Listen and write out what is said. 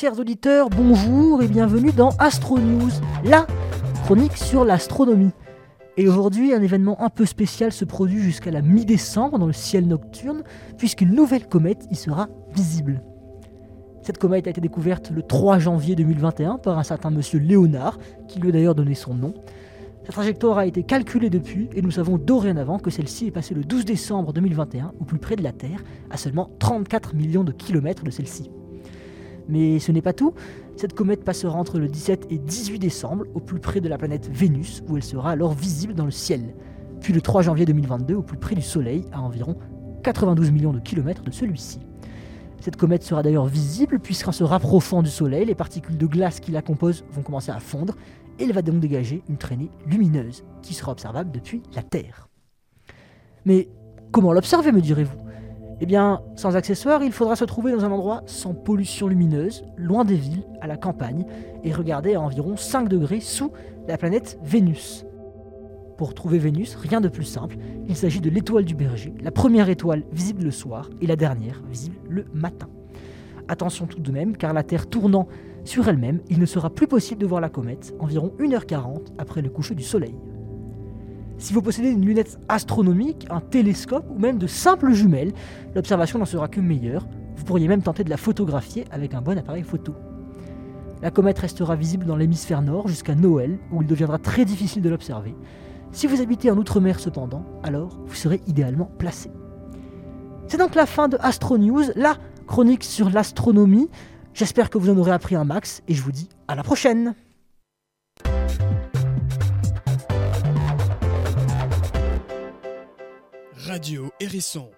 Chers auditeurs, bonjour et bienvenue dans Astro News, la chronique sur l'astronomie. Et aujourd'hui, un événement un peu spécial se produit jusqu'à la mi-décembre dans le ciel nocturne, puisqu'une nouvelle comète y sera visible. Cette comète a été découverte le 3 janvier 2021 par un certain monsieur Léonard, qui lui a d'ailleurs donné son nom. Sa trajectoire a été calculée depuis et nous savons dorénavant que celle-ci est passée le 12 décembre 2021 au plus près de la Terre, à seulement 34 millions de kilomètres de celle-ci. Mais ce n'est pas tout, cette comète passera entre le 17 et 18 décembre au plus près de la planète Vénus, où elle sera alors visible dans le ciel. Puis le 3 janvier 2022 au plus près du Soleil, à environ 92 millions de kilomètres de celui-ci. Cette comète sera d'ailleurs visible puisqu'en se rapprochant du Soleil, les particules de glace qui la composent vont commencer à fondre et elle va donc dégager une traînée lumineuse qui sera observable depuis la Terre. Mais comment l'observer, me direz-vous? Eh bien, sans accessoires, il faudra se trouver dans un endroit sans pollution lumineuse, loin des villes, à la campagne, et regarder à environ 5 degrés sous la planète Vénus. Pour trouver Vénus, rien de plus simple, il s'agit de l'étoile du berger, la première étoile visible le soir et la dernière visible le matin. Attention tout de même, car la Terre tournant sur elle-même, il ne sera plus possible de voir la comète environ 1h40 après le coucher du Soleil. Si vous possédez une lunette astronomique, un télescope ou même de simples jumelles, l'observation n'en sera que meilleure. Vous pourriez même tenter de la photographier avec un bon appareil photo. La comète restera visible dans l'hémisphère nord jusqu'à Noël, où il deviendra très difficile de l'observer. Si vous habitez en Outre-mer cependant, alors vous serez idéalement placé. C'est donc la fin de Astro News, la chronique sur l'astronomie. J'espère que vous en aurez appris un max et je vous dis à la prochaine Radio Hérisson